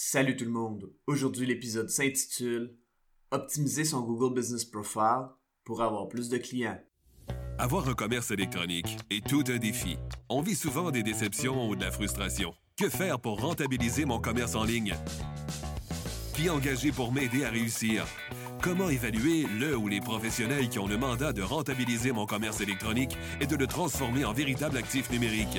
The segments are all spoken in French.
Salut tout le monde. Aujourd'hui, l'épisode s'intitule Optimiser son Google Business Profile pour avoir plus de clients. Avoir un commerce électronique est tout un défi. On vit souvent des déceptions ou de la frustration. Que faire pour rentabiliser mon commerce en ligne? Qui engager pour m'aider à réussir? Comment évaluer le ou les professionnels qui ont le mandat de rentabiliser mon commerce électronique et de le transformer en véritable actif numérique?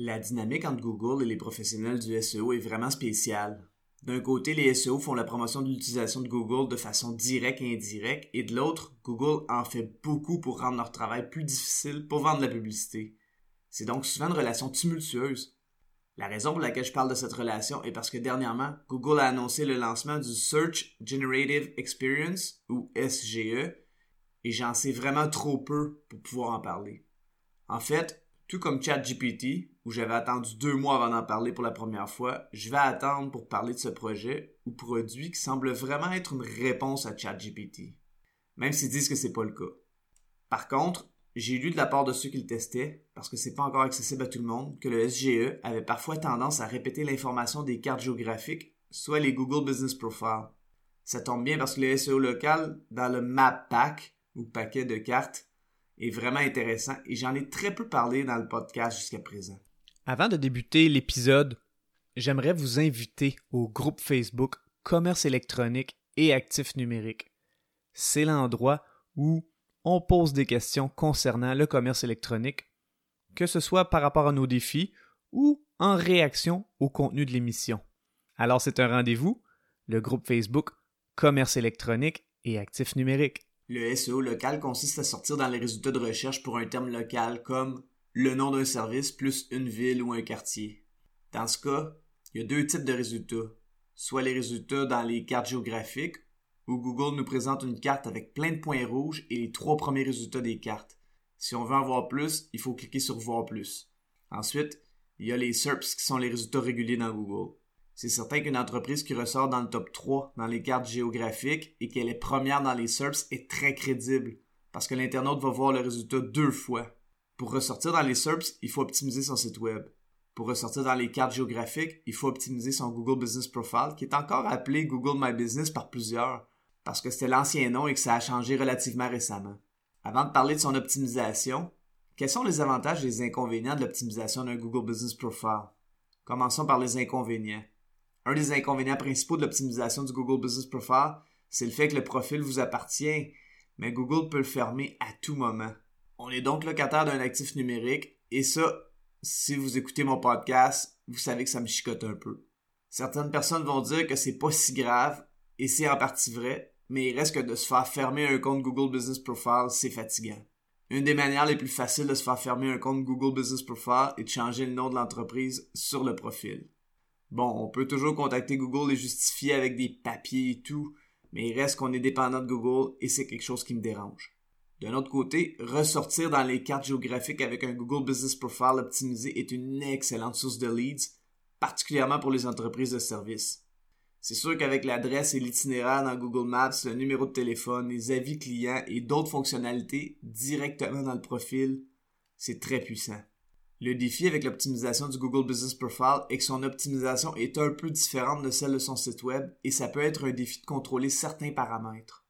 La dynamique entre Google et les professionnels du SEO est vraiment spéciale. D'un côté, les SEO font la promotion de l'utilisation de Google de façon directe et indirecte, et de l'autre, Google en fait beaucoup pour rendre leur travail plus difficile pour vendre la publicité. C'est donc souvent une relation tumultueuse. La raison pour laquelle je parle de cette relation est parce que dernièrement, Google a annoncé le lancement du Search Generative Experience, ou SGE, et j'en sais vraiment trop peu pour pouvoir en parler. En fait, tout comme ChatGPT, où j'avais attendu deux mois avant d'en parler pour la première fois, je vais attendre pour parler de ce projet ou produit qui semble vraiment être une réponse à ChatGPT. Même s'ils disent que c'est pas le cas. Par contre, j'ai lu de la part de ceux qui le testaient, parce que c'est pas encore accessible à tout le monde, que le SGE avait parfois tendance à répéter l'information des cartes géographiques, soit les Google Business Profile. Ça tombe bien parce que le SEO local, dans le Map Pack, ou paquet de cartes, est vraiment intéressant et j'en ai très peu parlé dans le podcast jusqu'à présent. Avant de débuter l'épisode, j'aimerais vous inviter au groupe Facebook Commerce électronique et actifs numériques. C'est l'endroit où on pose des questions concernant le commerce électronique, que ce soit par rapport à nos défis ou en réaction au contenu de l'émission. Alors c'est un rendez-vous, le groupe Facebook Commerce électronique et actifs numériques. Le SEO local consiste à sortir dans les résultats de recherche pour un terme local comme le nom d'un service plus une ville ou un quartier. Dans ce cas, il y a deux types de résultats. Soit les résultats dans les cartes géographiques, où Google nous présente une carte avec plein de points rouges et les trois premiers résultats des cartes. Si on veut en voir plus, il faut cliquer sur Voir plus. Ensuite, il y a les SERPs qui sont les résultats réguliers dans Google c'est certain qu'une entreprise qui ressort dans le top 3 dans les cartes géographiques et qu'elle est première dans les SERPs est très crédible parce que l'internaute va voir le résultat deux fois. Pour ressortir dans les SERPs, il faut optimiser son site web. Pour ressortir dans les cartes géographiques, il faut optimiser son Google Business Profile, qui est encore appelé Google My Business par plusieurs, parce que c'était l'ancien nom et que ça a changé relativement récemment. Avant de parler de son optimisation, quels sont les avantages et les inconvénients de l'optimisation d'un Google Business Profile? Commençons par les inconvénients. Un des inconvénients principaux de l'optimisation du Google Business Profile, c'est le fait que le profil vous appartient, mais Google peut le fermer à tout moment. On est donc locataire d'un actif numérique, et ça, si vous écoutez mon podcast, vous savez que ça me chicote un peu. Certaines personnes vont dire que c'est pas si grave, et c'est en partie vrai, mais il reste que de se faire fermer un compte Google Business Profile, c'est fatigant. Une des manières les plus faciles de se faire fermer un compte Google Business Profile est de changer le nom de l'entreprise sur le profil. Bon, on peut toujours contacter Google et justifier avec des papiers et tout, mais il reste qu'on est dépendant de Google et c'est quelque chose qui me dérange. D'un autre côté, ressortir dans les cartes géographiques avec un Google Business Profile optimisé est une excellente source de leads, particulièrement pour les entreprises de services. C'est sûr qu'avec l'adresse et l'itinéraire dans Google Maps, le numéro de téléphone, les avis clients et d'autres fonctionnalités directement dans le profil, c'est très puissant. Le défi avec l'optimisation du Google Business Profile est que son optimisation est un peu différente de celle de son site web et ça peut être un défi de contrôler certains paramètres.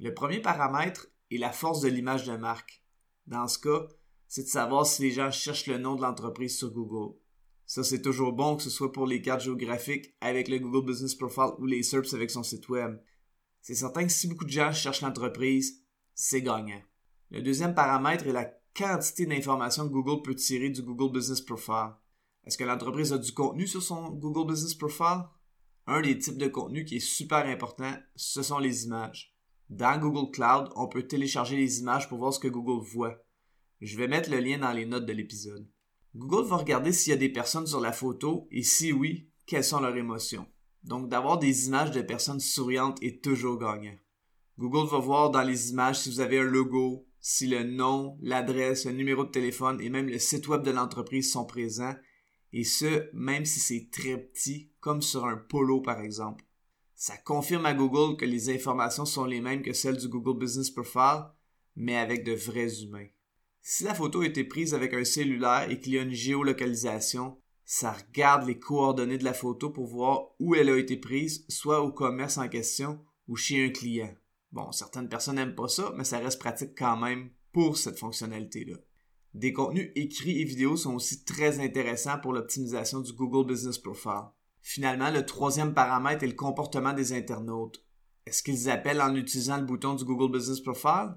Le premier paramètre est la force de l'image de marque. Dans ce cas, c'est de savoir si les gens cherchent le nom de l'entreprise sur Google. Ça, c'est toujours bon que ce soit pour les cartes géographiques avec le Google Business Profile ou les SERPs avec son site web. C'est certain que si beaucoup de gens cherchent l'entreprise, c'est gagnant. Le deuxième paramètre est la quantité d'informations Google peut tirer du Google Business Profile? Est-ce que l'entreprise a du contenu sur son Google Business Profile? Un des types de contenu qui est super important, ce sont les images. Dans Google Cloud, on peut télécharger les images pour voir ce que Google voit. Je vais mettre le lien dans les notes de l'épisode. Google va regarder s'il y a des personnes sur la photo et si oui, quelles sont leurs émotions. Donc d'avoir des images de personnes souriantes est toujours gagnant. Google va voir dans les images si vous avez un logo, si le nom, l'adresse, le numéro de téléphone et même le site web de l'entreprise sont présents, et ce, même si c'est très petit, comme sur un polo par exemple. Ça confirme à Google que les informations sont les mêmes que celles du Google Business Profile, mais avec de vrais humains. Si la photo a été prise avec un cellulaire et qu'il y a une géolocalisation, ça regarde les coordonnées de la photo pour voir où elle a été prise, soit au commerce en question ou chez un client. Bon, certaines personnes n'aiment pas ça, mais ça reste pratique quand même pour cette fonctionnalité-là. Des contenus écrits et vidéos sont aussi très intéressants pour l'optimisation du Google Business Profile. Finalement, le troisième paramètre est le comportement des internautes. Est-ce qu'ils appellent en utilisant le bouton du Google Business Profile?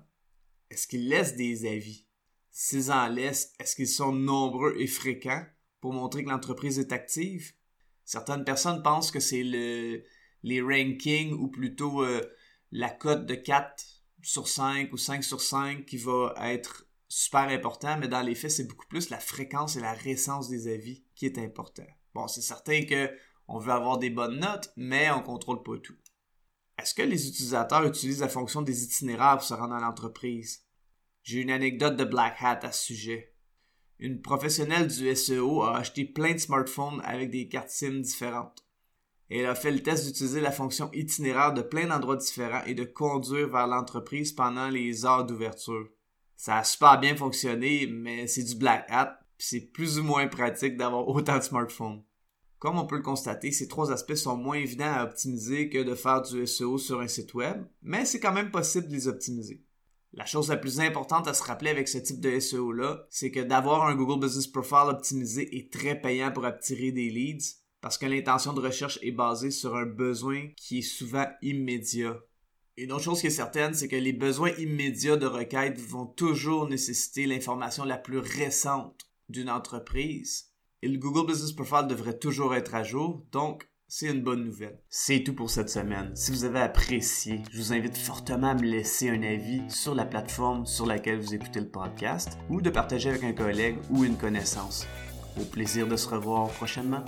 Est-ce qu'ils laissent des avis? S'ils en laissent, est-ce qu'ils sont nombreux et fréquents pour montrer que l'entreprise est active? Certaines personnes pensent que c'est le, les rankings ou plutôt euh, la cote de 4 sur 5 ou 5 sur 5 qui va être super important, mais dans les faits, c'est beaucoup plus la fréquence et la récence des avis qui est important. Bon, c'est certain que on veut avoir des bonnes notes, mais on contrôle pas tout. Est-ce que les utilisateurs utilisent la fonction des itinéraires pour se rendre à l'entreprise? J'ai une anecdote de Black Hat à ce sujet. Une professionnelle du SEO a acheté plein de smartphones avec des cartes SIM différentes elle a fait le test d'utiliser la fonction itinéraire de plein d'endroits différents et de conduire vers l'entreprise pendant les heures d'ouverture. Ça a super bien fonctionné, mais c'est du black hat, puis c'est plus ou moins pratique d'avoir autant de smartphones. Comme on peut le constater, ces trois aspects sont moins évidents à optimiser que de faire du SEO sur un site web, mais c'est quand même possible de les optimiser. La chose la plus importante à se rappeler avec ce type de SEO-là, c'est que d'avoir un Google Business Profile optimisé est très payant pour attirer des leads, parce que l'intention de recherche est basée sur un besoin qui est souvent immédiat. Une autre chose qui est certaine, c'est que les besoins immédiats de requête vont toujours nécessiter l'information la plus récente d'une entreprise. Et le Google Business Profile devrait toujours être à jour, donc c'est une bonne nouvelle. C'est tout pour cette semaine. Si vous avez apprécié, je vous invite fortement à me laisser un avis sur la plateforme sur laquelle vous écoutez le podcast ou de partager avec un collègue ou une connaissance. Au plaisir de se revoir prochainement.